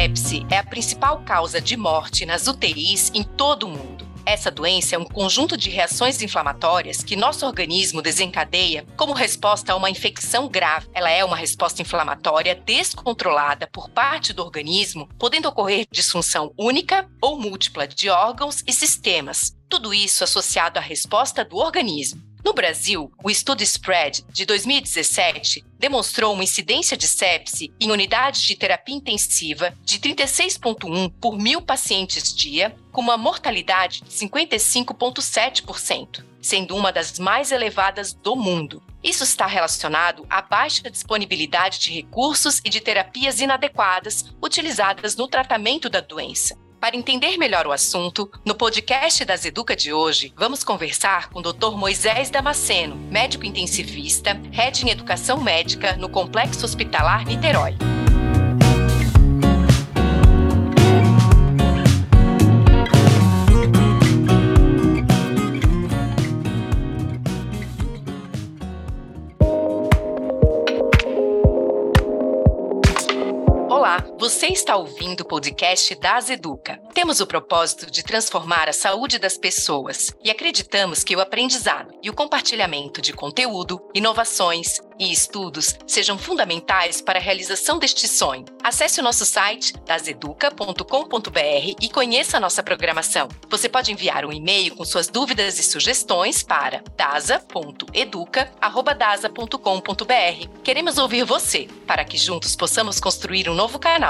sepse é a principal causa de morte nas UTIs em todo o mundo. Essa doença é um conjunto de reações inflamatórias que nosso organismo desencadeia como resposta a uma infecção grave. Ela é uma resposta inflamatória descontrolada por parte do organismo, podendo ocorrer disfunção única ou múltipla de órgãos e sistemas. Tudo isso associado à resposta do organismo. No Brasil, o estudo Spread de 2017 demonstrou uma incidência de sepse em unidades de terapia intensiva de 36,1 por mil pacientes dia, com uma mortalidade de 55,7%, sendo uma das mais elevadas do mundo. Isso está relacionado à baixa disponibilidade de recursos e de terapias inadequadas utilizadas no tratamento da doença. Para entender melhor o assunto, no podcast das Educa de hoje, vamos conversar com o Dr. Moisés Damasceno, médico intensivista, head em educação médica no Complexo Hospitalar Niterói. Você está ouvindo o podcast das Educa. Temos o propósito de transformar a saúde das pessoas e acreditamos que o aprendizado e o compartilhamento de conteúdo, inovações, e estudos sejam fundamentais para a realização deste sonho. Acesse o nosso site daseduca.com.br e conheça a nossa programação. Você pode enviar um e-mail com suas dúvidas e sugestões para dasa.educa@dasa.com.br. Queremos ouvir você, para que juntos possamos construir um novo canal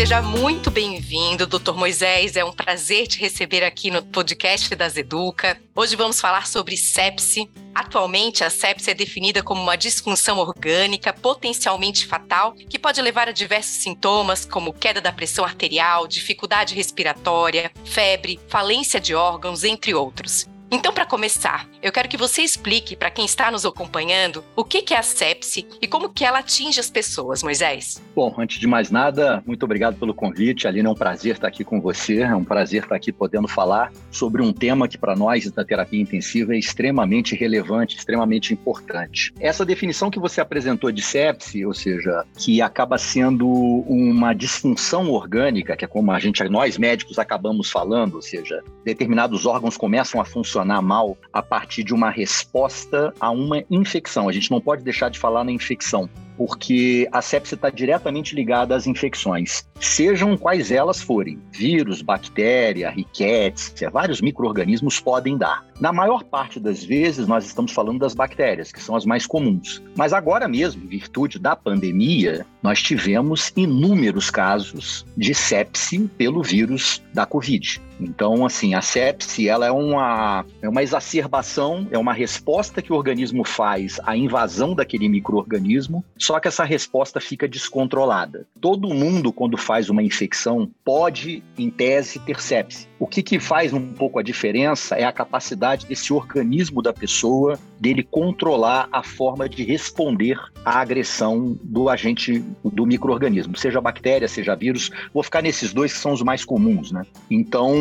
Seja muito bem-vindo, doutor Moisés. É um prazer te receber aqui no podcast das Educa. Hoje vamos falar sobre sepse. Atualmente, a sepse é definida como uma disfunção orgânica potencialmente fatal que pode levar a diversos sintomas, como queda da pressão arterial, dificuldade respiratória, febre, falência de órgãos, entre outros. Então, para começar, eu quero que você explique para quem está nos acompanhando o que é a sepse e como que ela atinge as pessoas, Moisés. Bom, antes de mais nada, muito obrigado pelo convite. Aline, é um prazer estar aqui com você, é um prazer estar aqui podendo falar sobre um tema que para nós da terapia intensiva é extremamente relevante, extremamente importante. Essa definição que você apresentou de sepse, ou seja, que acaba sendo uma disfunção orgânica, que é como a gente, nós médicos acabamos falando, ou seja, determinados órgãos começam a funcionar funcionar mal a partir de uma resposta a uma infecção. A gente não pode deixar de falar na infecção, porque a sepse está diretamente ligada às infecções, sejam quais elas forem. Vírus, bactéria, riquétia, vários micro-organismos podem dar. Na maior parte das vezes, nós estamos falando das bactérias, que são as mais comuns. Mas agora mesmo, em virtude da pandemia, nós tivemos inúmeros casos de sepse pelo vírus da Covid. Então, assim, a sepse ela é uma, é uma exacerbação, é uma resposta que o organismo faz à invasão daquele microorganismo, só que essa resposta fica descontrolada. Todo mundo, quando faz uma infecção, pode, em tese, ter sepse. O que, que faz um pouco a diferença é a capacidade desse organismo da pessoa dele controlar a forma de responder à agressão do agente do microorganismo, seja bactéria, seja vírus. Vou ficar nesses dois que são os mais comuns, né? Então,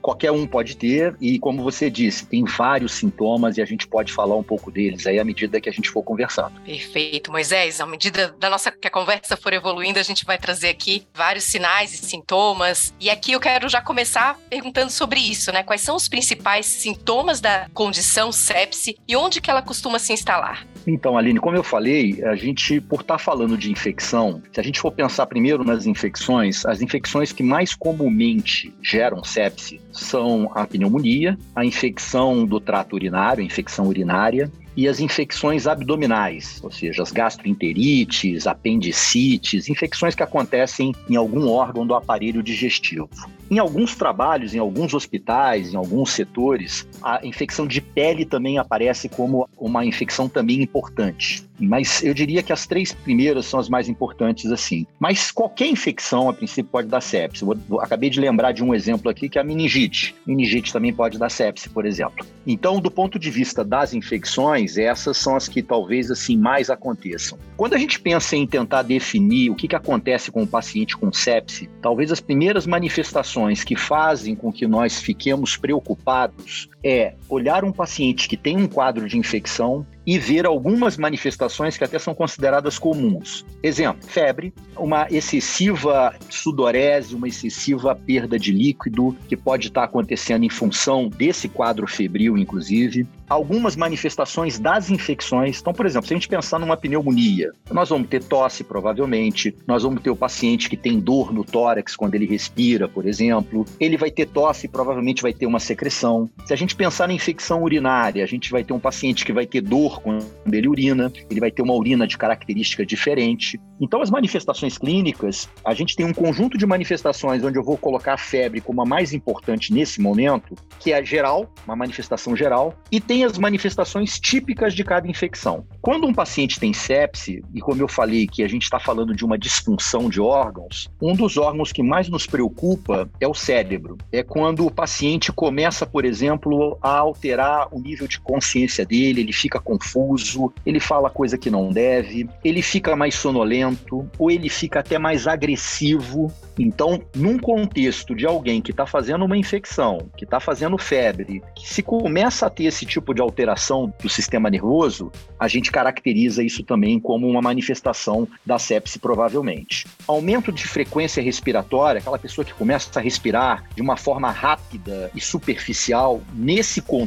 qualquer um pode ter e como você disse, tem vários sintomas e a gente pode falar um pouco deles aí à medida que a gente for conversando. Perfeito, Moisés. À medida da nossa que a conversa for evoluindo, a gente vai trazer aqui vários sinais e sintomas. E aqui eu quero já começar perguntando sobre isso, né? Quais são os principais sintomas da condição sepse e onde que ela costuma se instalar? Então, Aline, como eu falei, a gente, por estar tá falando de infecção, se a gente for pensar primeiro nas infecções, as infecções que mais comumente geram sepse são a pneumonia, a infecção do trato urinário, a infecção urinária, e as infecções abdominais, ou seja, as gastroenterites, apendicites, infecções que acontecem em algum órgão do aparelho digestivo. Em alguns trabalhos, em alguns hospitais, em alguns setores, a infecção de pele também aparece como uma infecção também importante. Mas eu diria que as três primeiras são as mais importantes assim. Mas qualquer infecção, a princípio, pode dar sepse. Acabei de lembrar de um exemplo aqui que é a meningite. Meningite também pode dar sepse, por exemplo. Então, do ponto de vista das infecções, essas são as que talvez assim mais aconteçam. Quando a gente pensa em tentar definir o que, que acontece com o paciente com sepse, talvez as primeiras manifestações que fazem com que nós fiquemos preocupados é olhar um paciente que tem um quadro de infecção e ver algumas manifestações que até são consideradas comuns. Exemplo, febre, uma excessiva sudorese, uma excessiva perda de líquido, que pode estar acontecendo em função desse quadro febril, inclusive. Algumas manifestações das infecções. Então, por exemplo, se a gente pensar numa pneumonia, nós vamos ter tosse, provavelmente, nós vamos ter o paciente que tem dor no tórax quando ele respira, por exemplo. Ele vai ter tosse, provavelmente vai ter uma secreção. Se a gente pensar na infecção urinária, a gente vai ter um paciente que vai ter dor quando ele urina, ele vai ter uma urina de característica diferente. Então, as manifestações clínicas, a gente tem um conjunto de manifestações onde eu vou colocar a febre como a mais importante nesse momento, que é geral, uma manifestação geral, e tem as manifestações típicas de cada infecção. Quando um paciente tem sepse, e como eu falei que a gente está falando de uma disfunção de órgãos, um dos órgãos que mais nos preocupa é o cérebro. É quando o paciente começa, por exemplo, a alterar o nível de consciência dele, ele fica confuso, ele fala coisa que não deve, ele fica mais sonolento ou ele fica até mais agressivo. Então, num contexto de alguém que está fazendo uma infecção, que está fazendo febre, se começa a ter esse tipo de alteração do sistema nervoso, a gente caracteriza isso também como uma manifestação da sepse, provavelmente. Aumento de frequência respiratória, aquela pessoa que começa a respirar de uma forma rápida e superficial, nesse contexto,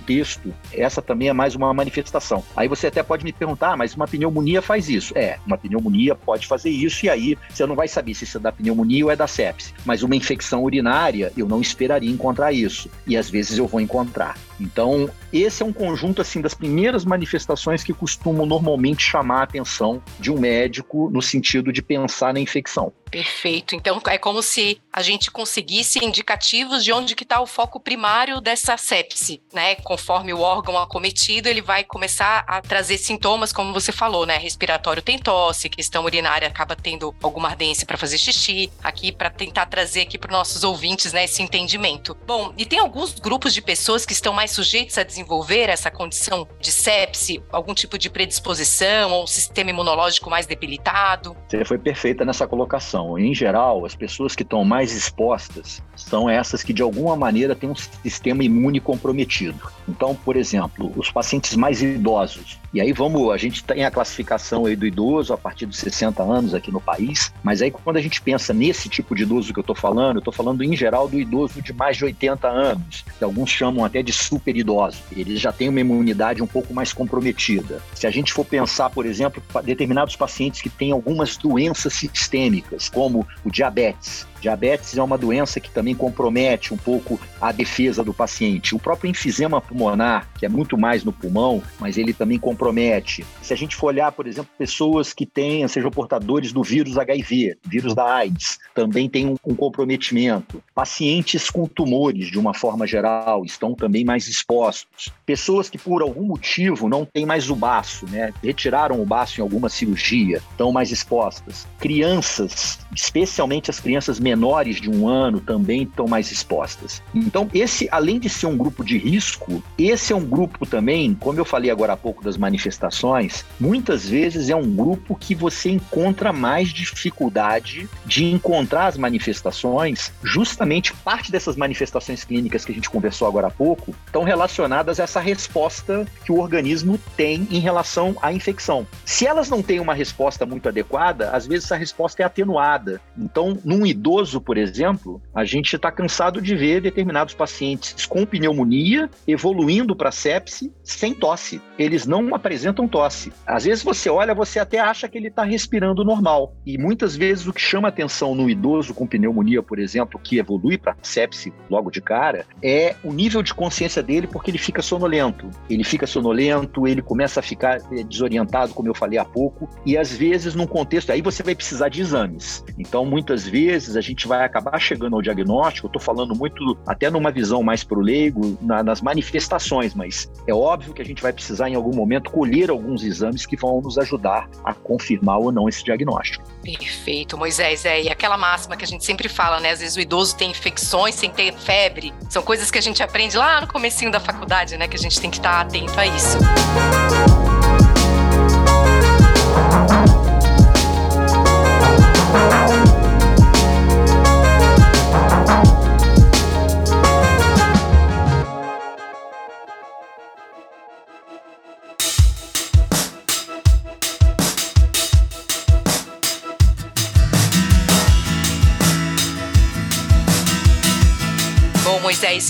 essa também é mais uma manifestação. Aí você até pode me perguntar, ah, mas uma pneumonia faz isso. É, uma pneumonia pode fazer isso, e aí você não vai saber se isso é da pneumonia ou é da sepse. Mas uma infecção urinária, eu não esperaria encontrar isso. E às vezes eu vou encontrar. Então, esse é um conjunto assim das primeiras manifestações que costumam normalmente chamar a atenção de um médico no sentido de pensar na infecção. Perfeito. Então é como se a gente conseguisse indicativos de onde que está o foco primário dessa sepse, né? Conforme o órgão acometido, ele vai começar a trazer sintomas, como você falou, né? Respiratório tem tosse, questão urinária acaba tendo alguma ardência para fazer xixi. Aqui para tentar trazer aqui para os nossos ouvintes, né, esse entendimento. Bom, e tem alguns grupos de pessoas que estão mais sujeitos a desenvolver essa condição de sepse, algum tipo de predisposição ou um sistema imunológico mais debilitado? Você foi perfeita nessa colocação. Em geral, as pessoas que estão mais expostas são essas que de alguma maneira têm um sistema imune comprometido. Então, por exemplo, os pacientes mais idosos. E aí vamos, a gente tem a classificação aí do idoso a partir dos 60 anos aqui no país, mas aí quando a gente pensa nesse tipo de idoso que eu estou falando, eu estou falando em geral do idoso de mais de 80 anos, que alguns chamam até de super idoso. Eles já têm uma imunidade um pouco mais comprometida. Se a gente for pensar, por exemplo, determinados pacientes que têm algumas doenças sistêmicas, como o diabetes, Diabetes é uma doença que também compromete um pouco a defesa do paciente. O próprio enfisema pulmonar, que é muito mais no pulmão, mas ele também compromete. Se a gente for olhar, por exemplo, pessoas que tenham, sejam portadores do vírus HIV, vírus da AIDS, também tem um, um comprometimento. Pacientes com tumores, de uma forma geral, estão também mais expostos. Pessoas que, por algum motivo, não têm mais o baço, né? retiraram o baço em alguma cirurgia, estão mais expostas. Crianças, especialmente as crianças menores, menores de um ano também estão mais expostas. Então, esse, além de ser um grupo de risco, esse é um grupo também, como eu falei agora há pouco das manifestações, muitas vezes é um grupo que você encontra mais dificuldade de encontrar as manifestações, justamente parte dessas manifestações clínicas que a gente conversou agora há pouco, estão relacionadas a essa resposta que o organismo tem em relação à infecção. Se elas não têm uma resposta muito adequada, às vezes essa resposta é atenuada. Então, num idoso, idoso, por exemplo, a gente está cansado de ver determinados pacientes com pneumonia evoluindo para sepse sem tosse. Eles não apresentam tosse. Às vezes você olha, você até acha que ele está respirando normal. E muitas vezes o que chama atenção no idoso com pneumonia, por exemplo, que evolui para sepse logo de cara, é o nível de consciência dele, porque ele fica sonolento. Ele fica sonolento, ele começa a ficar eh, desorientado, como eu falei há pouco, e às vezes num contexto, aí você vai precisar de exames. Então, muitas vezes a gente vai acabar chegando ao diagnóstico, eu estou falando muito até numa visão mais para o leigo, na, nas manifestações, mas é óbvio que a gente vai precisar em algum momento colher alguns exames que vão nos ajudar a confirmar ou não esse diagnóstico. Perfeito, Moisés. É, e aquela máxima que a gente sempre fala, né? Às vezes o idoso tem infecções sem ter febre. São coisas que a gente aprende lá no comecinho da faculdade, né? Que a gente tem que estar atento a isso. Música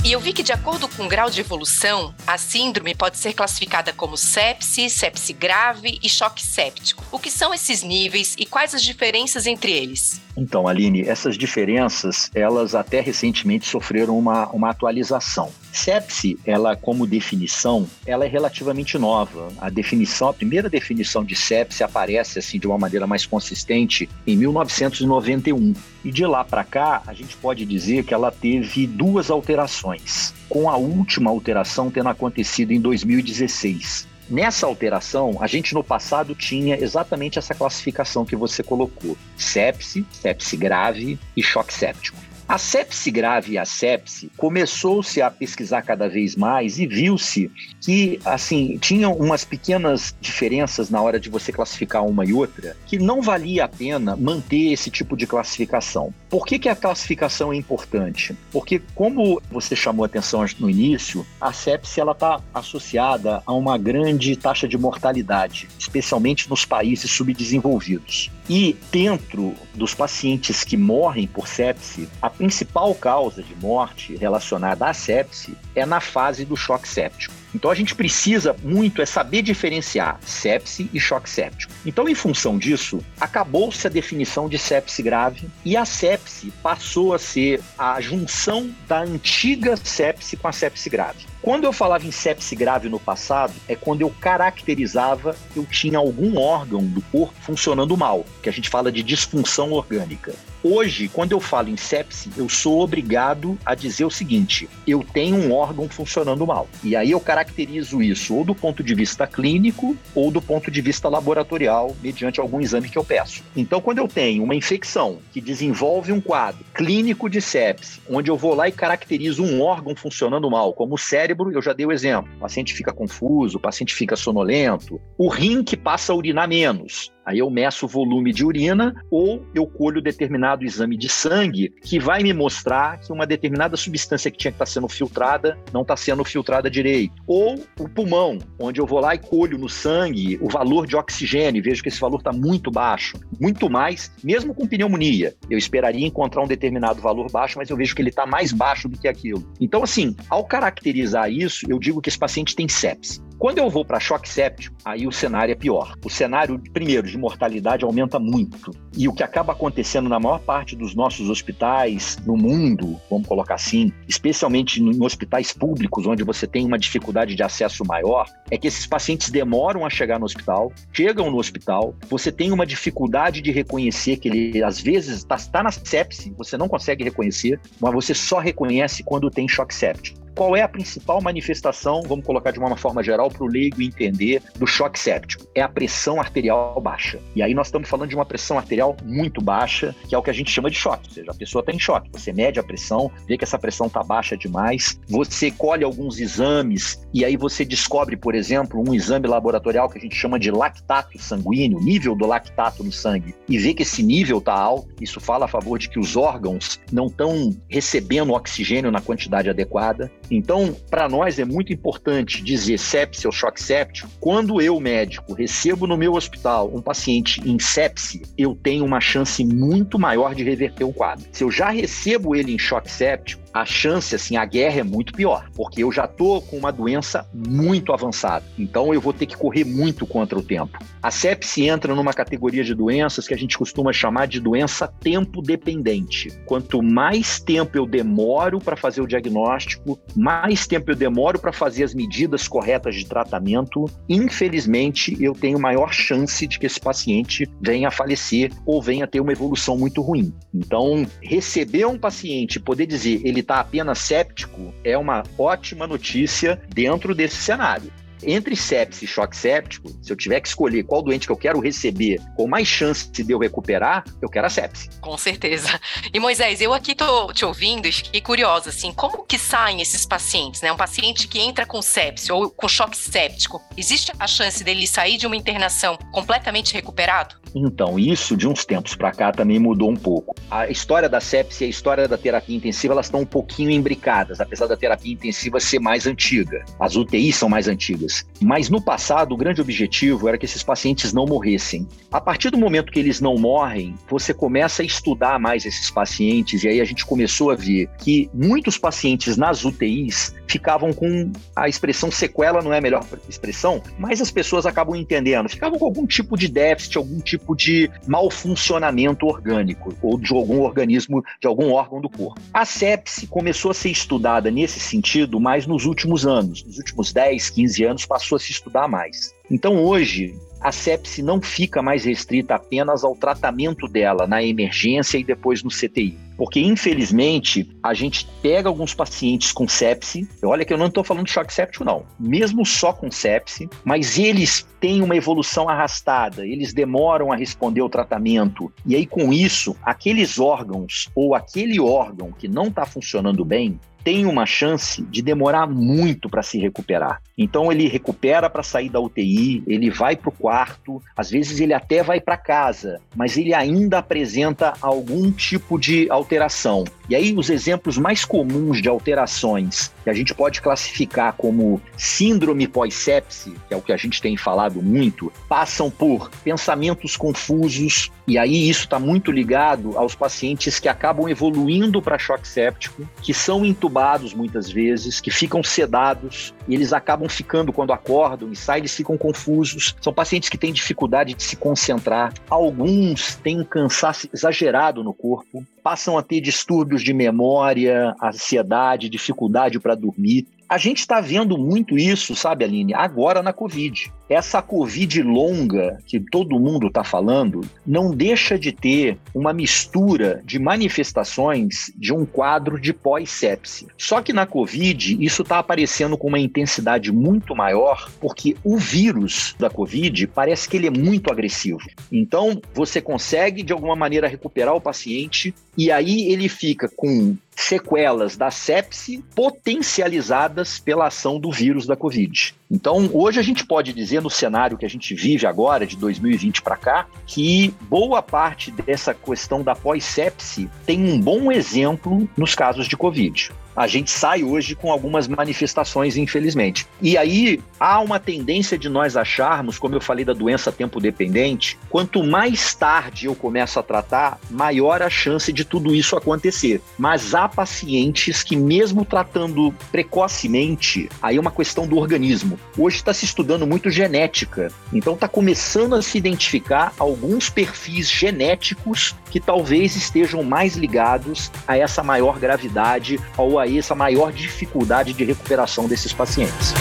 e eu vi que de acordo com o grau de evolução, a síndrome pode ser classificada como sepse, sepse grave e choque séptico. O que são esses níveis e quais as diferenças entre eles? Então, Aline, essas diferenças, elas até recentemente sofreram uma, uma atualização. Sepse, ela como definição, ela é relativamente nova. A definição, a primeira definição de sepse aparece assim de uma maneira mais consistente em 1991. E de lá para cá, a gente pode dizer que ela teve duas alterações, com a última alteração tendo acontecido em 2016. Nessa alteração, a gente no passado tinha exatamente essa classificação que você colocou: sepse, sepse grave e choque séptico. A sepse grave e a sepse começou-se a pesquisar cada vez mais e viu-se que, assim, tinham umas pequenas diferenças na hora de você classificar uma e outra, que não valia a pena manter esse tipo de classificação. Por que, que a classificação é importante? Porque, como você chamou atenção no início, a sepse está associada a uma grande taxa de mortalidade, especialmente nos países subdesenvolvidos. E dentro dos pacientes que morrem por sepse, a principal causa de morte relacionada à sepse é na fase do choque séptico. Então a gente precisa muito é saber diferenciar sepse e choque séptico. Então, em função disso, acabou-se a definição de sepse grave e a sepse passou a ser a junção da antiga sepse com a sepse grave. Quando eu falava em sepse grave no passado, é quando eu caracterizava que eu tinha algum órgão do corpo funcionando mal, que a gente fala de disfunção orgânica. Hoje, quando eu falo em sepse, eu sou obrigado a dizer o seguinte: eu tenho um órgão funcionando mal. E aí eu caracterizo isso ou do ponto de vista clínico ou do ponto de vista laboratorial, mediante algum exame que eu peço. Então, quando eu tenho uma infecção que desenvolve um quadro clínico de sepse, onde eu vou lá e caracterizo um órgão funcionando mal, como o cérebro, eu já dei o exemplo. O paciente fica confuso, o paciente fica sonolento, o rim que passa a urinar menos. Aí eu meço o volume de urina ou eu colho determinado exame de sangue que vai me mostrar que uma determinada substância que tinha que estar sendo filtrada não está sendo filtrada direito. Ou o pulmão, onde eu vou lá e colho no sangue o valor de oxigênio vejo que esse valor está muito baixo, muito mais, mesmo com pneumonia. Eu esperaria encontrar um determinado valor baixo, mas eu vejo que ele está mais baixo do que aquilo. Então, assim, ao caracterizar isso, eu digo que esse paciente tem sepsis. Quando eu vou para choque séptico, aí o cenário é pior. O cenário, primeiro, de mortalidade aumenta muito. E o que acaba acontecendo na maior parte dos nossos hospitais no mundo, vamos colocar assim, especialmente em hospitais públicos, onde você tem uma dificuldade de acesso maior, é que esses pacientes demoram a chegar no hospital, chegam no hospital, você tem uma dificuldade de reconhecer que ele, às vezes, está tá na sepse, você não consegue reconhecer, mas você só reconhece quando tem choque séptico qual é a principal manifestação, vamos colocar de uma forma geral para o leigo entender, do choque séptico? É a pressão arterial baixa. E aí nós estamos falando de uma pressão arterial muito baixa, que é o que a gente chama de choque, ou seja, a pessoa está em choque. Você mede a pressão, vê que essa pressão está baixa demais, você colhe alguns exames e aí você descobre, por exemplo, um exame laboratorial que a gente chama de lactato sanguíneo, nível do lactato no sangue, e vê que esse nível está alto, isso fala a favor de que os órgãos não estão recebendo oxigênio na quantidade adequada. Então, para nós é muito importante dizer sepse ou choque séptico. Quando eu, médico, recebo no meu hospital um paciente em sepse, eu tenho uma chance muito maior de reverter o quadro. Se eu já recebo ele em choque séptico, a chance, assim, a guerra é muito pior, porque eu já tô com uma doença muito avançada. Então eu vou ter que correr muito contra o tempo. A sepse entra numa categoria de doenças que a gente costuma chamar de doença tempo dependente. Quanto mais tempo eu demoro para fazer o diagnóstico, mais tempo eu demoro para fazer as medidas corretas de tratamento, infelizmente eu tenho maior chance de que esse paciente venha a falecer ou venha a ter uma evolução muito ruim. Então, receber um paciente, poder dizer ele está apenas séptico é uma ótima notícia dentro desse cenário entre sepse e choque séptico, se eu tiver que escolher qual doente que eu quero receber com mais chance de eu recuperar, eu quero a sepse. Com certeza. E Moisés, eu aqui tô te ouvindo e fiquei curiosa, assim, como que saem esses pacientes, né? Um paciente que entra com sepse ou com choque séptico, existe a chance dele sair de uma internação completamente recuperado? Então, isso de uns tempos para cá também mudou um pouco. A história da sepse e a história da terapia intensiva, elas estão um pouquinho imbricadas, apesar da terapia intensiva ser mais antiga. As UTIs são mais antigas. Mas no passado, o grande objetivo era que esses pacientes não morressem. A partir do momento que eles não morrem, você começa a estudar mais esses pacientes e aí a gente começou a ver que muitos pacientes nas UTIs ficavam com a expressão sequela não é a melhor expressão, mas as pessoas acabam entendendo, ficavam com algum tipo de déficit, algum tipo de mal funcionamento orgânico ou de algum organismo, de algum órgão do corpo. A sepse começou a ser estudada nesse sentido mais nos últimos anos, nos últimos 10, 15 anos passou a se estudar mais. Então hoje a sepse não fica mais restrita apenas ao tratamento dela na emergência e depois no CTI. Porque, infelizmente, a gente pega alguns pacientes com sepse, olha que eu não estou falando de choque séptico, não, mesmo só com sepse, mas eles têm uma evolução arrastada, eles demoram a responder ao tratamento, e aí com isso, aqueles órgãos ou aquele órgão que não está funcionando bem, tem uma chance de demorar muito para se recuperar. Então ele recupera para sair da UTI, ele vai para o quarto, às vezes ele até vai para casa, mas ele ainda apresenta algum tipo de alteração. E aí os exemplos mais comuns de alterações que a gente pode classificar como síndrome pós-sepse, que é o que a gente tem falado muito, passam por pensamentos confusos, e aí isso está muito ligado aos pacientes que acabam evoluindo para choque séptico, que são entubados muitas vezes, que ficam sedados, e eles acabam ficando quando acordam e saem, eles ficam confusos. São pacientes que têm dificuldade de se concentrar. Alguns têm um cansaço exagerado no corpo, passam a ter distúrbios de memória, ansiedade, dificuldade para dormir. A gente está vendo muito isso, sabe, Aline, agora na Covid. Essa Covid longa que todo mundo está falando não deixa de ter uma mistura de manifestações de um quadro de pós-sepse. Só que na Covid isso está aparecendo com uma intensidade muito maior, porque o vírus da Covid parece que ele é muito agressivo. Então você consegue de alguma maneira recuperar o paciente e aí ele fica com sequelas da sepse potencializadas pela ação do vírus da Covid. Então, hoje a gente pode dizer, no cenário que a gente vive agora, de 2020 para cá, que boa parte dessa questão da pós-sepse tem um bom exemplo nos casos de Covid a gente sai hoje com algumas manifestações, infelizmente. E aí há uma tendência de nós acharmos, como eu falei da doença tempo dependente, quanto mais tarde eu começo a tratar, maior a chance de tudo isso acontecer. Mas há pacientes que, mesmo tratando precocemente, aí é uma questão do organismo. Hoje está se estudando muito genética, então está começando a se identificar alguns perfis genéticos que talvez estejam mais ligados a essa maior gravidade ou a aí essa maior dificuldade de recuperação desses pacientes.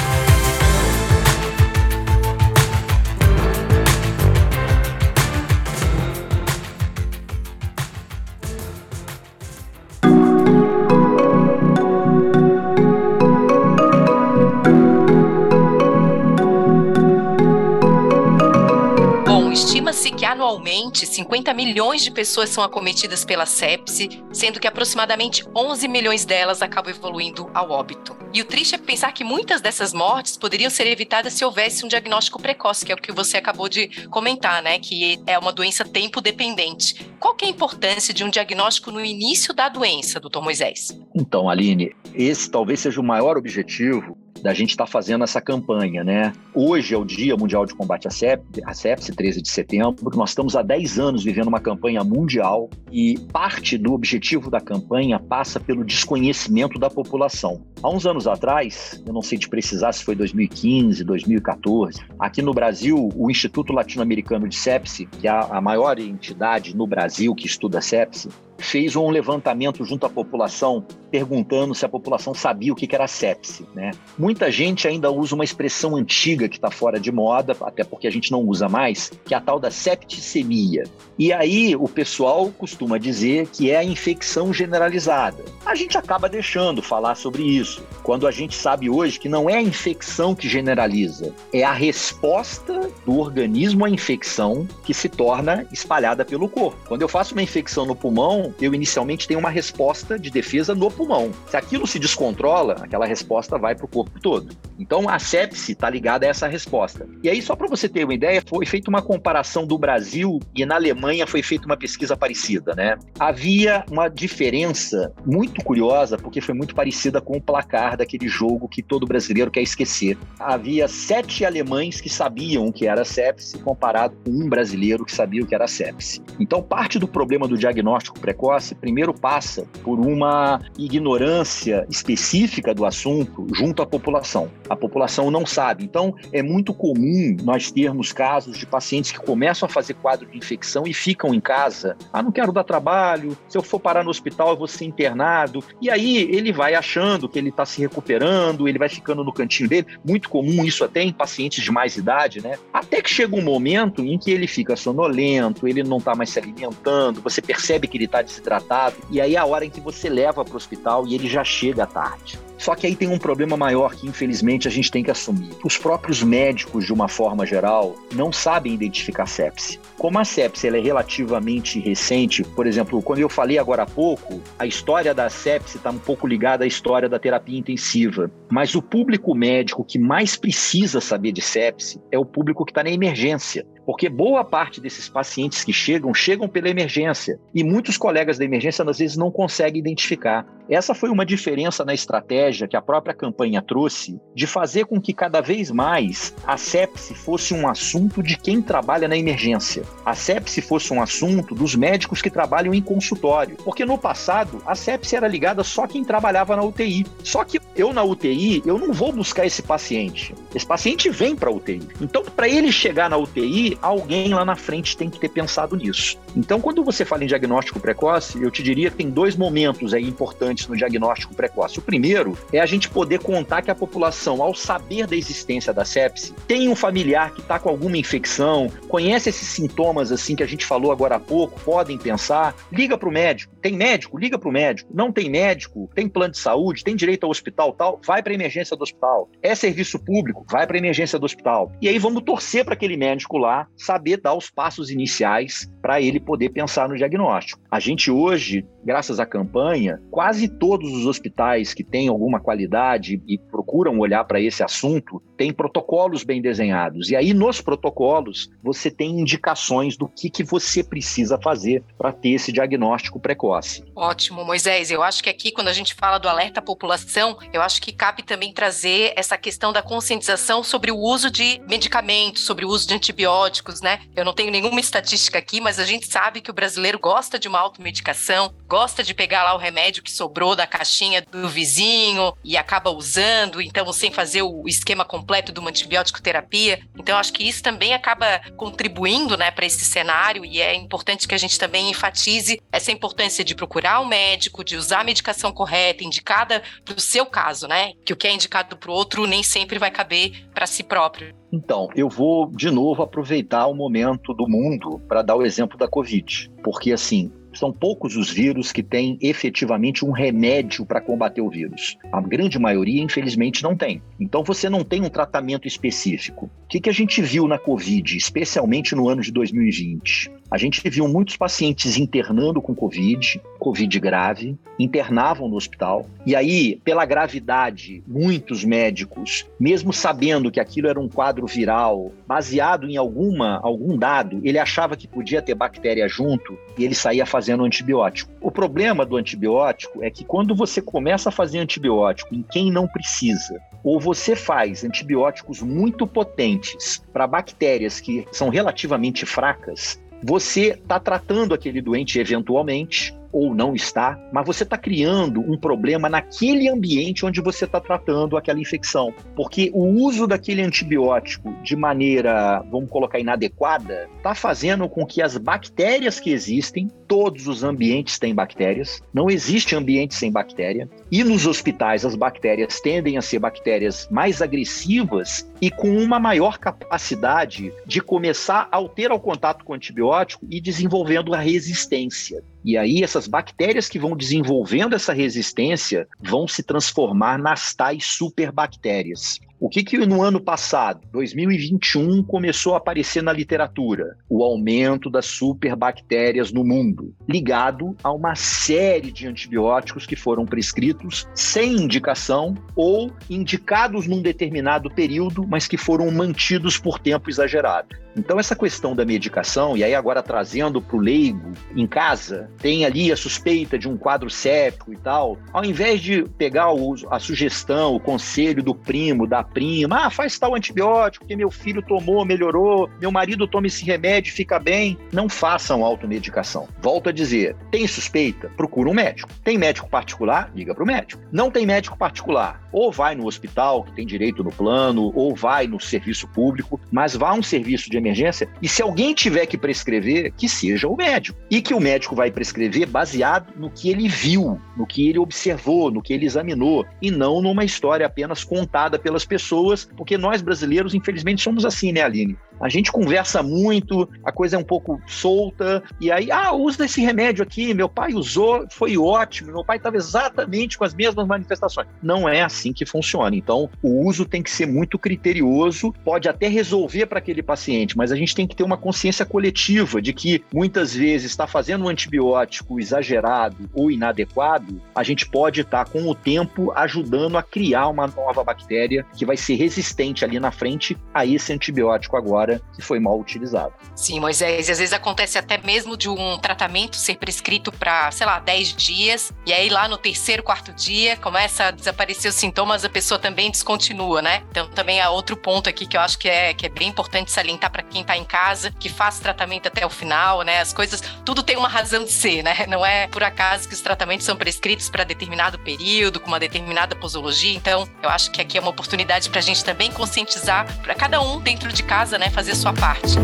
Anualmente, 50 milhões de pessoas são acometidas pela sepse, sendo que aproximadamente 11 milhões delas acabam evoluindo ao óbito. E o triste é pensar que muitas dessas mortes poderiam ser evitadas se houvesse um diagnóstico precoce, que é o que você acabou de comentar, né? Que é uma doença tempo dependente. Qual que é a importância de um diagnóstico no início da doença, doutor Moisés? Então, Aline, esse talvez seja o maior objetivo da gente estar tá fazendo essa campanha, né? Hoje é o Dia Mundial de Combate à Sepse, a sepse, 13 de setembro. Nós estamos há 10 anos vivendo uma campanha mundial e parte do objetivo da campanha passa pelo desconhecimento da população. Há uns anos atrás, eu não sei te precisar se foi 2015, 2014, aqui no Brasil, o Instituto Latino-Americano de Sepse, que é a maior entidade no Brasil que estuda sepse, fez um levantamento junto à população, perguntando se a população sabia o que era sepse. Né? Muita gente ainda usa uma expressão antiga que está fora de moda, até porque a gente não usa mais, que é a tal da septicemia. E aí o pessoal costuma dizer que é a infecção generalizada. A gente acaba deixando falar sobre isso, quando a gente sabe hoje que não é a infecção que generaliza, é a resposta do organismo à infecção que se torna espalhada pelo corpo. Quando eu faço uma infecção no pulmão, eu inicialmente tenho uma resposta de defesa no pulmão. Se aquilo se descontrola, aquela resposta vai para o corpo todo. Então a sepse está ligada a essa resposta. E aí, só para você ter uma ideia, foi feita uma comparação do Brasil e na Alemanha foi feita uma pesquisa parecida, né? Havia uma diferença muito curiosa, porque foi muito parecida com o placar daquele jogo que todo brasileiro quer esquecer. Havia sete alemães que sabiam o que era sepse, comparado com um brasileiro que sabia o que era sepse. Então, parte do problema do diagnóstico precoce primeiro passa por uma ignorância específica do assunto junto à população. A população não sabe. Então, é muito comum nós termos casos de pacientes que começam a fazer quadro de infecção e ficam em casa. Ah, não quero dar trabalho, se eu for parar no hospital eu vou ser internado. E aí ele vai achando que ele está se recuperando, ele vai ficando no cantinho dele. Muito comum isso até em pacientes de mais idade, né? Até que chega um momento em que ele fica sonolento, ele não está mais se alimentando, você percebe que ele está desidratado, e aí é a hora em que você leva para o hospital e ele já chega tarde. Só que aí tem um problema maior que, infelizmente, a gente tem que assumir. Os próprios médicos, de uma forma geral, não sabem identificar sepse. Como a sepse é relativamente recente, por exemplo, quando eu falei agora há pouco, a história da sepse está um pouco ligada à história da terapia intensiva. Mas o público médico que mais precisa saber de sepse é o público que está na emergência. Porque boa parte desses pacientes que chegam, chegam pela emergência. E muitos colegas da emergência, às vezes, não conseguem identificar. Essa foi uma diferença na estratégia que a própria campanha trouxe de fazer com que cada vez mais a sepse fosse um assunto de quem trabalha na emergência. A sepse fosse um assunto dos médicos que trabalham em consultório. Porque no passado, a sepse era ligada só a quem trabalhava na UTI. Só que eu na UTI, eu não vou buscar esse paciente. Esse paciente vem para a UTI. Então, para ele chegar na UTI, alguém lá na frente tem que ter pensado nisso. Então, quando você fala em diagnóstico precoce, eu te diria que tem dois momentos aí importantes no diagnóstico precoce. O primeiro é a gente poder contar que a população, ao saber da existência da sepse, tem um familiar que está com alguma infecção, conhece esses sintomas assim que a gente falou agora há pouco, podem pensar, liga para o médico. Tem médico? Liga para o médico. Não tem médico? Tem plano de saúde? Tem direito ao hospital tal? Vai para emergência do hospital. É serviço público? Vai para emergência do hospital. E aí vamos torcer para aquele médico lá saber dar os passos iniciais para ele poder pensar no diagnóstico. A gente hoje, graças à campanha, quase todos os hospitais que têm alguma qualidade e procuram olhar para esse assunto têm protocolos bem desenhados. E aí, nos protocolos, você tem indicações do que, que você precisa fazer para ter esse diagnóstico precoce. Ótimo, Moisés. Eu acho que aqui, quando a gente fala do alerta à população, eu acho que cabe também trazer essa questão da conscientização sobre o uso de medicamentos, sobre o uso de antibióticos, né? Eu não tenho nenhuma estatística aqui, mas a gente sabe que o brasileiro gosta de uma automedicação, gosta de pegar lá o remédio que sobrou da caixinha do vizinho e acaba usando, então sem fazer o esquema completo de uma antibiótico terapia. Então acho que isso também acaba contribuindo, né, para esse cenário e é importante que a gente também enfatize essa importância de procurar um médico, de usar a medicação correta, indicada para o seu caso, né? Que o que é indicado para o outro nem sempre vai caber para si próprio. Então, eu vou de novo aproveitar o momento do mundo para dar o exemplo da Covid, porque assim, são poucos os vírus que têm efetivamente um remédio para combater o vírus. A grande maioria, infelizmente, não tem. Então você não tem um tratamento específico. O que, que a gente viu na Covid, especialmente no ano de 2020? A gente viu muitos pacientes internando com Covid, Covid grave, internavam no hospital. E aí, pela gravidade, muitos médicos, mesmo sabendo que aquilo era um quadro viral, baseado em alguma, algum dado, ele achava que podia ter bactéria junto e ele saía fazendo antibiótico. O problema do antibiótico é que quando você começa a fazer antibiótico em quem não precisa, ou você faz antibióticos muito potentes para bactérias que são relativamente fracas, você está tratando aquele doente eventualmente, ou não está, mas você está criando um problema naquele ambiente onde você está tratando aquela infecção. Porque o uso daquele antibiótico de maneira, vamos colocar, inadequada, está fazendo com que as bactérias que existem, todos os ambientes têm bactérias, não existe ambiente sem bactéria, e nos hospitais as bactérias tendem a ser bactérias mais agressivas e com uma maior capacidade de começar a ter o contato com o antibiótico e desenvolvendo a resistência. E aí essas bactérias que vão desenvolvendo essa resistência vão se transformar nas tais superbactérias. O que que no ano passado, 2021, começou a aparecer na literatura? O aumento das superbactérias no mundo, ligado a uma série de antibióticos que foram prescritos sem indicação ou indicados num determinado período, mas que foram mantidos por tempo exagerado. Então, essa questão da medicação, e aí agora trazendo para o leigo em casa, tem ali a suspeita de um quadro séptico e tal, ao invés de pegar o, a sugestão, o conselho do primo, da prima, ah, faz tal antibiótico que meu filho tomou, melhorou, meu marido toma esse remédio, fica bem, não façam automedicação. Volto a dizer, tem suspeita? Procura um médico. Tem médico particular? Liga para o médico. Não tem médico particular? Ou vai no hospital, que tem direito no plano, ou vai no serviço público, mas vá a um serviço de emergência e se alguém tiver que prescrever, que seja o médico. E que o médico vai prescrever baseado no que ele viu, no que ele observou, no que ele examinou, e não numa história apenas contada pelas pessoas, porque nós brasileiros, infelizmente, somos assim, né, Aline? A gente conversa muito, a coisa é um pouco solta, e aí, ah, usa esse remédio aqui, meu pai usou, foi ótimo, meu pai estava exatamente com as mesmas manifestações. Não é assim que funciona. Então, o uso tem que ser muito criterioso, pode até resolver para aquele paciente, mas a gente tem que ter uma consciência coletiva de que muitas vezes está fazendo um antibiótico exagerado ou inadequado, a gente pode estar, tá, com o tempo, ajudando a criar uma nova bactéria que vai ser resistente ali na frente a esse antibiótico agora que foi mal utilizado. Sim, Moisés, às vezes acontece até mesmo de um tratamento ser prescrito para, sei lá, 10 dias, e aí lá no terceiro, quarto dia começa a desaparecer os sintomas, a pessoa também descontinua, né? Então também há outro ponto aqui que eu acho que é, que é bem importante salientar para quem está em casa, que faz tratamento até o final, né? As coisas, tudo tem uma razão de ser, né? Não é por acaso que os tratamentos são prescritos para determinado período, com uma determinada posologia. Então, eu acho que aqui é uma oportunidade para a gente também conscientizar para cada um dentro de casa, né? fazer sua parte.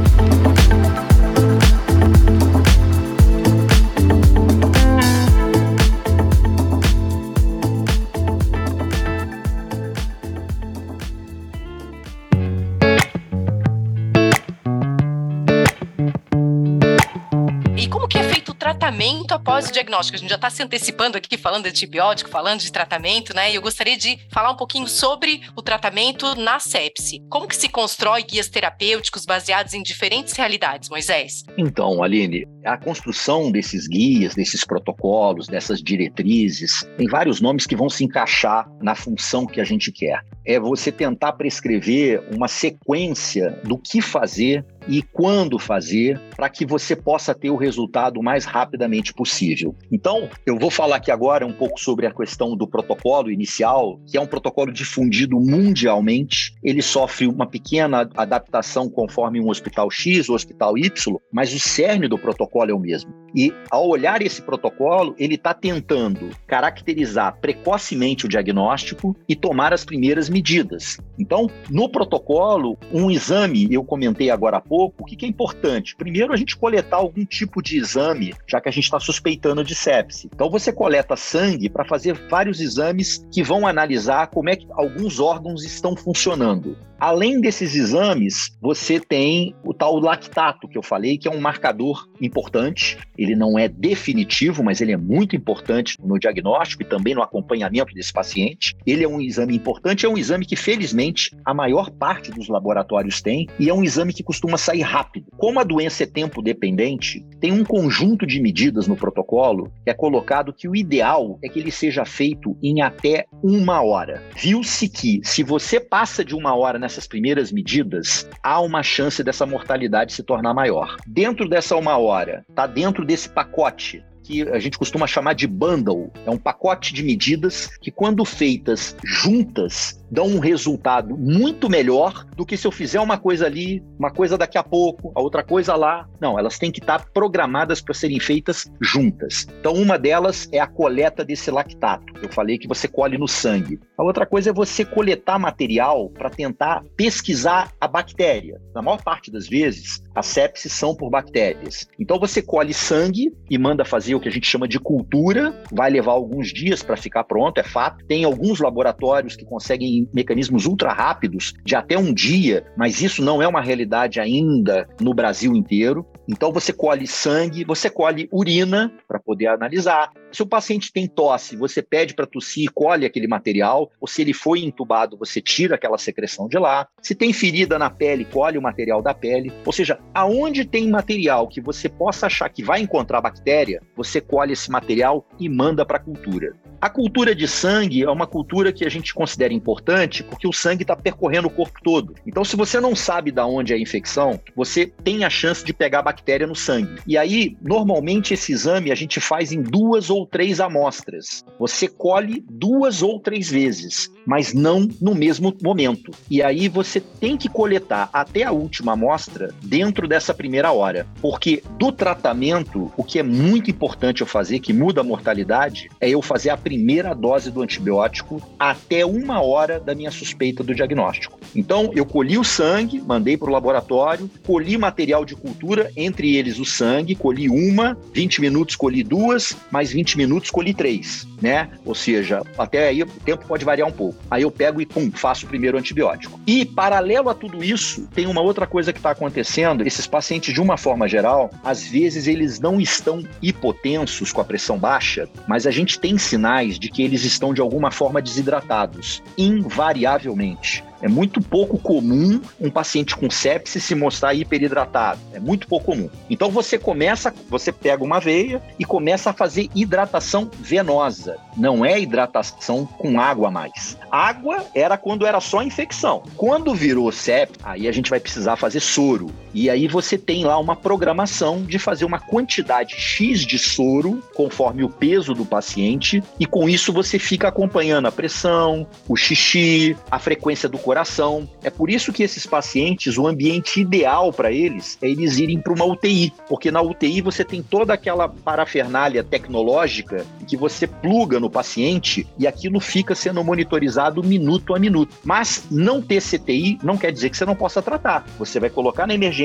Tratamento após o diagnóstico. A gente já está se antecipando aqui, falando de antibiótico, falando de tratamento, né? E eu gostaria de falar um pouquinho sobre o tratamento na sepse. Como que se constrói guias terapêuticos baseados em diferentes realidades, Moisés? Então, Aline, a construção desses guias, desses protocolos, dessas diretrizes, tem vários nomes que vão se encaixar na função que a gente quer. É você tentar prescrever uma sequência do que fazer e quando fazer para que você possa ter o resultado mais rapidamente possível. Então, eu vou falar aqui agora um pouco sobre a questão do protocolo inicial, que é um protocolo difundido mundialmente. Ele sofre uma pequena adaptação conforme um hospital X ou hospital Y, mas o cerne do protocolo é o mesmo. E ao olhar esse protocolo, ele está tentando caracterizar precocemente o diagnóstico e tomar as primeiras medidas. Então, no protocolo, um exame, eu comentei agora há pouco, o que, que é importante? Primeiro, a gente coletar algum tipo de exame, já que a gente está suspeitando de sepse. Então, você coleta sangue para fazer vários exames que vão analisar como é que alguns órgãos estão funcionando. Além desses exames, você tem o tal lactato que eu falei, que é um marcador importante. Ele não é definitivo, mas ele é muito importante no diagnóstico e também no acompanhamento desse paciente. Ele é um exame importante, é um exame que, felizmente, a maior parte dos laboratórios tem e é um exame que costuma sair rápido. Como a doença é tempo dependente, tem um conjunto de medidas no protocolo que é colocado que o ideal é que ele seja feito em até uma hora. Viu-se que, se você passa de uma hora nessas primeiras medidas, há uma chance dessa mortalidade se tornar maior. Dentro dessa uma hora, está dentro desse pacote que a gente costuma chamar de bundle. É um pacote de medidas que, quando feitas juntas, dão um resultado muito melhor do que se eu fizer uma coisa ali, uma coisa daqui a pouco, a outra coisa lá. Não, elas têm que estar programadas para serem feitas juntas. Então, uma delas é a coleta desse lactato. Eu falei que você colhe no sangue. A outra coisa é você coletar material para tentar pesquisar a bactéria. Na maior parte das vezes, as sepsis são por bactérias. Então, você colhe sangue e manda fazer o que a gente chama de cultura. Vai levar alguns dias para ficar pronto, é fato. Tem alguns laboratórios que conseguem mecanismos ultra rápidos de até um dia, mas isso não é uma realidade ainda no Brasil inteiro. Então você colhe sangue, você colhe urina para poder analisar, Se o paciente tem tosse, você pede para tossir e colhe aquele material, ou se ele foi entubado, você tira aquela secreção de lá. Se tem ferida na pele, colhe o material da pele. Ou seja, aonde tem material que você possa achar que vai encontrar bactéria, você colhe esse material e manda para a cultura. A cultura de sangue é uma cultura que a gente considera importante porque o sangue está percorrendo o corpo todo. Então, se você não sabe de onde é a infecção, você tem a chance de pegar bactéria no sangue. E aí, normalmente, esse exame a gente faz em duas ou três amostras. Você colhe duas ou três vezes, mas não no mesmo momento. E aí você tem que coletar até a última amostra dentro dessa primeira hora. Porque do tratamento, o que é muito importante eu fazer, que muda a mortalidade, é eu fazer a primeira dose do antibiótico até uma hora da minha suspeita do diagnóstico. Então, eu colhi o sangue, mandei para o laboratório, colhi material de cultura, entre eles o sangue, colhi uma, 20 minutos colhi duas, mais 20 minutos colhi três, né? Ou seja, até aí o tempo pode variar um pouco. Aí eu pego e pum, faço o primeiro antibiótico. E paralelo a tudo isso, tem uma outra coisa que está acontecendo. Esses pacientes, de uma forma geral, às vezes eles não estão hipotensos com a pressão baixa, mas a gente tem sinais de que eles estão de alguma forma desidratados, invariavelmente. É muito pouco comum um paciente com sepsis se mostrar hiperidratado. É muito pouco comum. Então você começa, você pega uma veia e começa a fazer hidratação venosa. Não é hidratação com água mais. Água era quando era só infecção. Quando virou sepsis, aí a gente vai precisar fazer soro. E aí você tem lá uma programação de fazer uma quantidade X de soro conforme o peso do paciente e com isso você fica acompanhando a pressão, o xixi, a frequência do coração. É por isso que esses pacientes, o ambiente ideal para eles é eles irem para uma UTI, porque na UTI você tem toda aquela parafernália tecnológica que você pluga no paciente e aquilo fica sendo monitorizado minuto a minuto. Mas não ter CTI não quer dizer que você não possa tratar. Você vai colocar na emergência,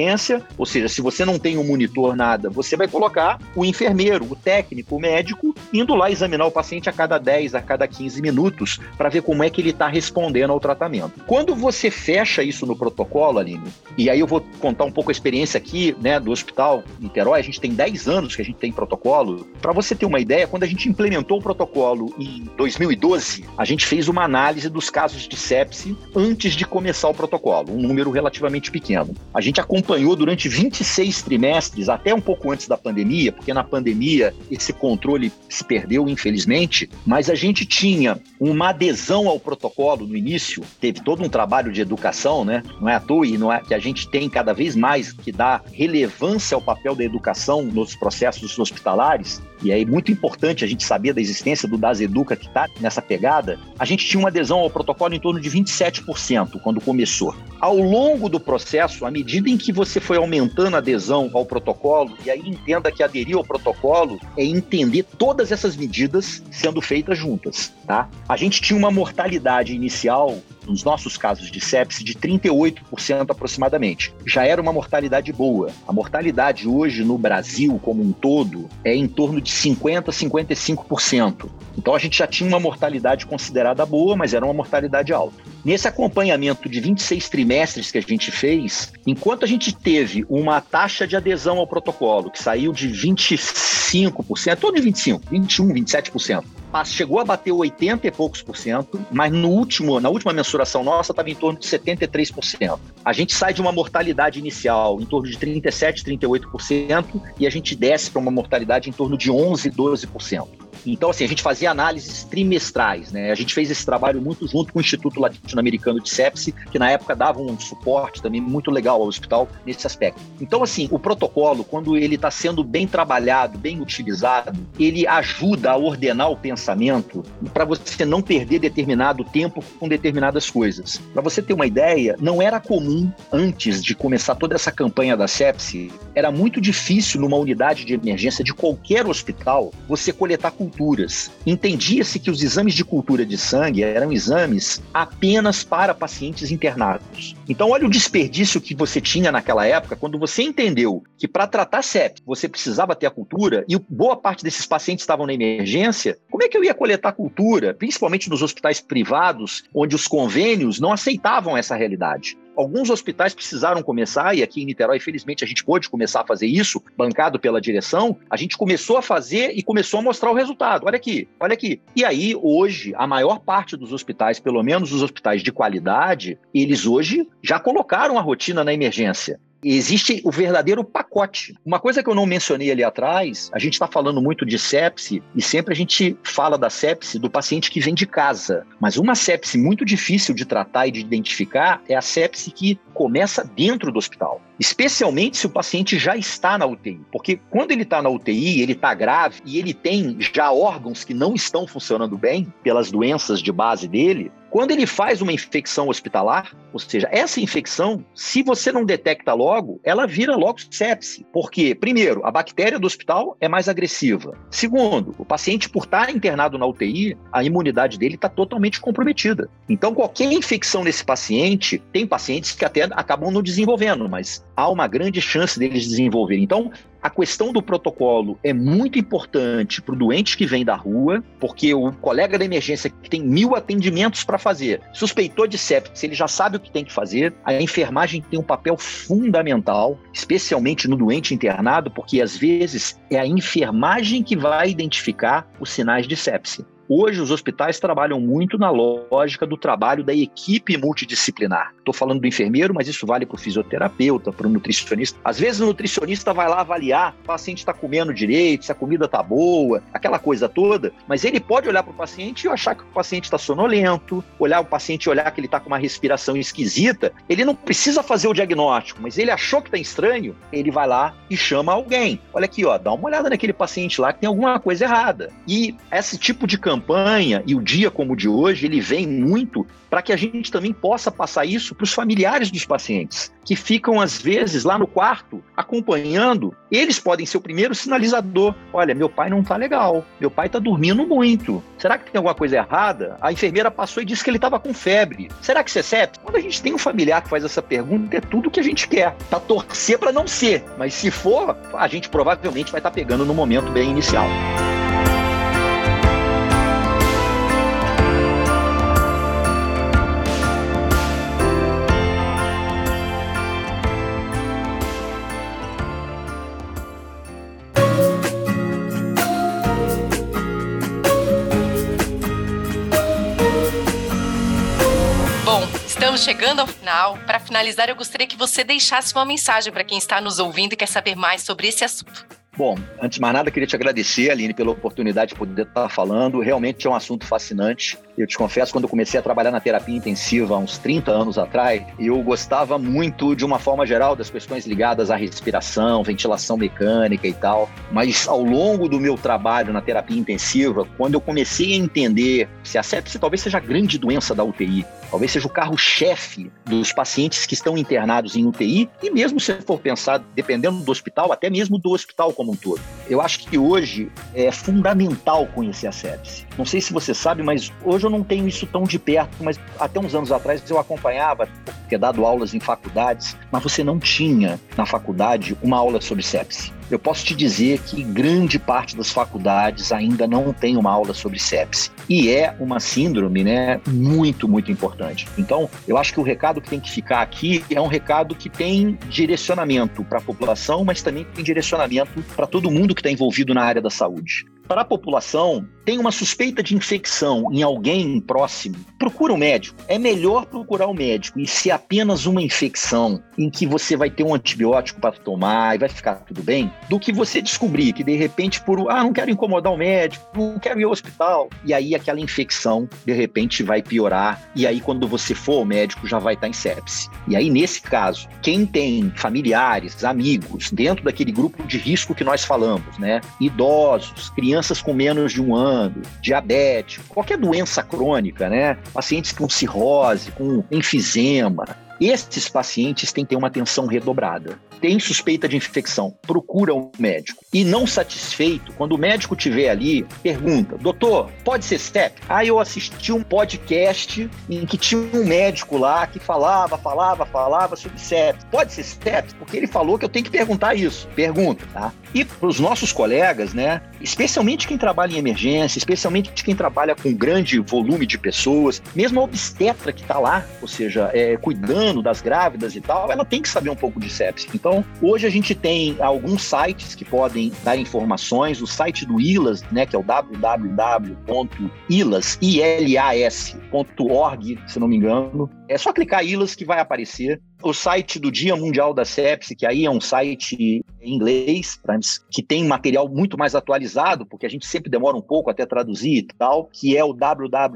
ou seja, se você não tem um monitor nada, você vai colocar o enfermeiro, o técnico, o médico indo lá examinar o paciente a cada 10, a cada 15 minutos para ver como é que ele está respondendo ao tratamento. Quando você fecha isso no protocolo, Aline, e aí eu vou contar um pouco a experiência aqui, né, do hospital Niterói, a gente tem 10 anos que a gente tem protocolo. Para você ter uma ideia, quando a gente implementou o protocolo em 2012, a gente fez uma análise dos casos de sepse antes de começar o protocolo, um número relativamente pequeno. A gente acompanhou durante 26 trimestres, até um pouco antes da pandemia, porque na pandemia esse controle se perdeu, infelizmente, mas a gente tinha uma adesão ao protocolo no início, teve todo um trabalho de educação, né? Não é à toa e não é que a gente tem cada vez mais que dar relevância ao papel da educação nos processos hospitalares, e é muito importante a gente saber da existência do Das Educa que está nessa pegada. A gente tinha uma adesão ao protocolo em torno de 27% quando começou. Ao longo do processo, à medida em que você foi aumentando a adesão ao protocolo, e aí entenda que aderir ao protocolo é entender todas essas medidas sendo feitas juntas, tá? A gente tinha uma mortalidade inicial nos nossos casos de sepse, de 38% aproximadamente. Já era uma mortalidade boa. A mortalidade hoje no Brasil como um todo é em torno de 50% a 55%. Então a gente já tinha uma mortalidade considerada boa, mas era uma mortalidade alta. Nesse acompanhamento de 26 trimestres que a gente fez, enquanto a gente teve uma taxa de adesão ao protocolo que saiu de 25%, todo de 25%, 21%, 27%, chegou a bater 80 e poucos por cento, mas no último, na última mensuração nossa estava em torno de 73%. A gente sai de uma mortalidade inicial em torno de 37, 38% e a gente desce para uma mortalidade em torno de 11, 12%. Então, assim, a gente fazia análises trimestrais, né? A gente fez esse trabalho muito junto com o Instituto Latino-Americano de Sepsi, que na época dava um suporte também muito legal ao hospital nesse aspecto. Então, assim, o protocolo, quando ele está sendo bem trabalhado, bem utilizado, ele ajuda a ordenar o pensamento para você não perder determinado tempo com determinadas coisas. Para você ter uma ideia, não era comum, antes de começar toda essa campanha da sepsi, era muito difícil numa unidade de emergência de qualquer hospital você coletar culturas. Entendia-se que os exames de cultura de sangue eram exames apenas para pacientes internados. Então, olha o desperdício que você tinha naquela época quando você entendeu que para tratar sepsis você precisava ter a cultura e boa parte desses pacientes estavam na emergência. Como é que eu ia coletar cultura, principalmente nos hospitais privados, onde os convênios não aceitavam essa realidade? Alguns hospitais precisaram começar, e aqui em Niterói, felizmente, a gente pôde começar a fazer isso, bancado pela direção, a gente começou a fazer e começou a mostrar o resultado. Olha aqui, olha aqui. E aí, hoje, a maior parte dos hospitais, pelo menos os hospitais de qualidade, eles hoje já colocaram a rotina na emergência existe o verdadeiro pacote. Uma coisa que eu não mencionei ali atrás, a gente está falando muito de sepse e sempre a gente fala da sepse do paciente que vem de casa. Mas uma sepse muito difícil de tratar e de identificar é a sepse que começa dentro do hospital. Especialmente se o paciente já está na UTI. Porque quando ele está na UTI, ele está grave e ele tem já órgãos que não estão funcionando bem pelas doenças de base dele, quando ele faz uma infecção hospitalar, ou seja, essa infecção, se você não detecta logo, ela vira logo sepse. Porque, primeiro, a bactéria do hospital é mais agressiva. Segundo, o paciente, por estar internado na UTI, a imunidade dele está totalmente comprometida. Então, qualquer infecção nesse paciente, tem pacientes que até acabam não desenvolvendo, mas há uma grande chance deles desenvolverem. Então, a questão do protocolo é muito importante para o doente que vem da rua, porque o colega da emergência que tem mil atendimentos para fazer, suspeitou de sepsis, ele já sabe o que tem que fazer. A enfermagem tem um papel fundamental, especialmente no doente internado, porque às vezes é a enfermagem que vai identificar os sinais de sepse. Hoje, os hospitais trabalham muito na lógica do trabalho da equipe multidisciplinar. Estou falando do enfermeiro, mas isso vale para o fisioterapeuta, para o nutricionista. Às vezes, o nutricionista vai lá avaliar o paciente está comendo direito, se a comida está boa, aquela coisa toda, mas ele pode olhar para o paciente e achar que o paciente está sonolento, olhar o paciente e olhar que ele está com uma respiração esquisita. Ele não precisa fazer o diagnóstico, mas ele achou que está estranho, ele vai lá e chama alguém. Olha aqui, ó, dá uma olhada naquele paciente lá que tem alguma coisa errada. E esse tipo de campanha campanha e o dia como o de hoje, ele vem muito para que a gente também possa passar isso para os familiares dos pacientes, que ficam às vezes lá no quarto acompanhando. Eles podem ser o primeiro sinalizador. Olha, meu pai não está legal, meu pai está dormindo muito. Será que tem alguma coisa errada? A enfermeira passou e disse que ele estava com febre. Será que isso é? Quando a gente tem um familiar que faz essa pergunta, é tudo que a gente quer. Tá torcer para não ser, mas se for, a gente provavelmente vai estar tá pegando no momento bem inicial. Estamos chegando ao final. Para finalizar, eu gostaria que você deixasse uma mensagem para quem está nos ouvindo e quer saber mais sobre esse assunto. Bom, antes de mais nada, queria te agradecer, Aline, pela oportunidade de poder estar falando. Realmente é um assunto fascinante. Eu te confesso, quando eu comecei a trabalhar na terapia intensiva há uns 30 anos atrás, eu gostava muito, de uma forma geral, das questões ligadas à respiração, ventilação mecânica e tal. Mas ao longo do meu trabalho na terapia intensiva, quando eu comecei a entender se a sepse talvez seja a grande doença da UTI, talvez seja o carro-chefe dos pacientes que estão internados em UTI, e mesmo se for pensar, dependendo do hospital, até mesmo do hospital como um todo. Eu acho que hoje é fundamental conhecer a sepse. Não sei se você sabe, mas hoje eu não tenho isso tão de perto, mas até uns anos atrás eu acompanhava, ter dado aulas em faculdades, mas você não tinha na faculdade uma aula sobre sepse. Eu posso te dizer que grande parte das faculdades ainda não tem uma aula sobre sepse. E é uma síndrome, né, muito, muito importante. Então, eu acho que o recado que tem que ficar aqui é um recado que tem direcionamento para a população, mas também tem direcionamento para todo mundo que está envolvido na área da saúde para a população, tem uma suspeita de infecção em alguém próximo, procura o um médico. É melhor procurar o um médico e se apenas uma infecção em que você vai ter um antibiótico para tomar e vai ficar tudo bem, do que você descobrir que de repente por, ah, não quero incomodar o médico, não quero ir ao hospital, e aí aquela infecção de repente vai piorar e aí quando você for ao médico já vai estar em sepse. E aí nesse caso, quem tem familiares, amigos dentro daquele grupo de risco que nós falamos, né? Idosos, crianças crianças com menos de um ano, diabetes, qualquer doença crônica, né? Pacientes com cirrose, com enfisema, esses pacientes têm que ter uma atenção redobrada. Tem suspeita de infecção, procura um médico. E não satisfeito, quando o médico tiver ali, pergunta: doutor, pode ser STEP? Aí eu assisti um podcast em que tinha um médico lá que falava, falava, falava sobre STEP. Pode ser STEP? Porque ele falou que eu tenho que perguntar isso. Pergunta, tá? E para os nossos colegas, né, especialmente quem trabalha em emergência, especialmente quem trabalha com grande volume de pessoas, mesmo a obstetra que está lá, ou seja, é, cuidando das grávidas e tal, ela tem que saber um pouco de sepsis. Então, hoje a gente tem alguns sites que podem dar informações. O site do ILAS, né, que é o www.ilas.org, se não me engano. É só clicar ILAS que vai aparecer o site do Dia Mundial da Sepsi, que aí é um site em inglês, que tem material muito mais atualizado, porque a gente sempre demora um pouco até traduzir e tal, que é o www.worlds,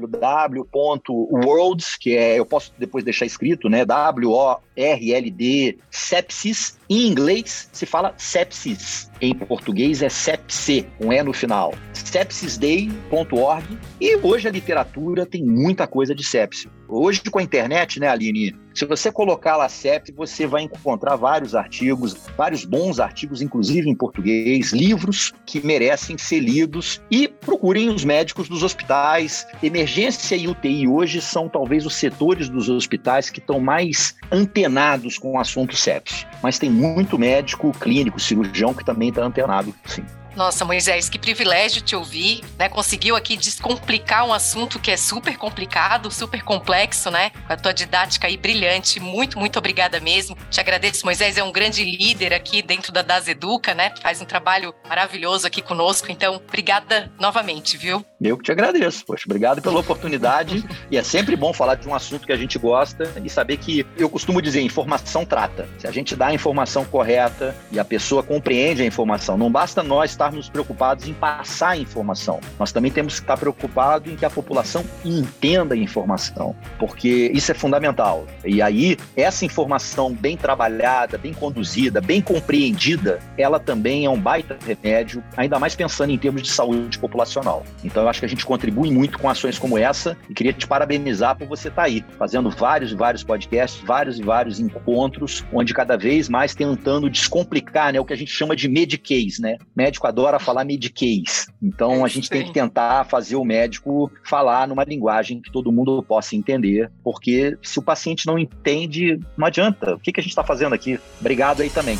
que é, eu posso depois deixar escrito, né, W-O-R-L-D, sepsis, em inglês se fala sepsis, em português é sepse, com E no final. sepsisday.org. E hoje a literatura tem muita coisa de sepse. Hoje com a internet, né, Aline? Se você colocar lá sepse, você vai encontrar vários artigos, vários bons artigos, inclusive em português, livros que merecem ser lidos e procurem os médicos dos hospitais. Emergência e UTI hoje são talvez os setores dos hospitais que estão mais antenados com o assunto sepse. Mas tem muito médico, clínico, cirurgião que também está antenado, sim. Nossa, Moisés, que privilégio te ouvir, né? Conseguiu aqui descomplicar um assunto que é super complicado, super complexo, né? Com a tua didática aí brilhante. Muito, muito obrigada mesmo. Te agradeço, Moisés é um grande líder aqui dentro da Das Educa, né? Faz um trabalho maravilhoso aqui conosco. Então, obrigada novamente, viu? Eu que te agradeço, poxa, obrigado pela oportunidade. e é sempre bom falar de um assunto que a gente gosta e saber que eu costumo dizer, informação trata. Se a gente dá a informação correta e a pessoa compreende a informação, não basta nós estarmos preocupados em passar a informação. Nós também temos que estar preocupados em que a população entenda a informação, porque isso é fundamental. E aí, essa informação bem trabalhada, bem conduzida, bem compreendida, ela também é um baita remédio, ainda mais pensando em termos de saúde populacional. Então, eu acho que a gente contribui muito com ações como essa e queria te parabenizar por você estar aí, fazendo vários e vários podcasts, vários e vários encontros, onde cada vez mais tentando descomplicar né, o que a gente chama de medicase, né? Médico adora falar mediquês. Então a gente Sim. tem que tentar fazer o médico falar numa linguagem que todo mundo possa entender, porque se o paciente não entende, não adianta. O que, que a gente está fazendo aqui? Obrigado aí também.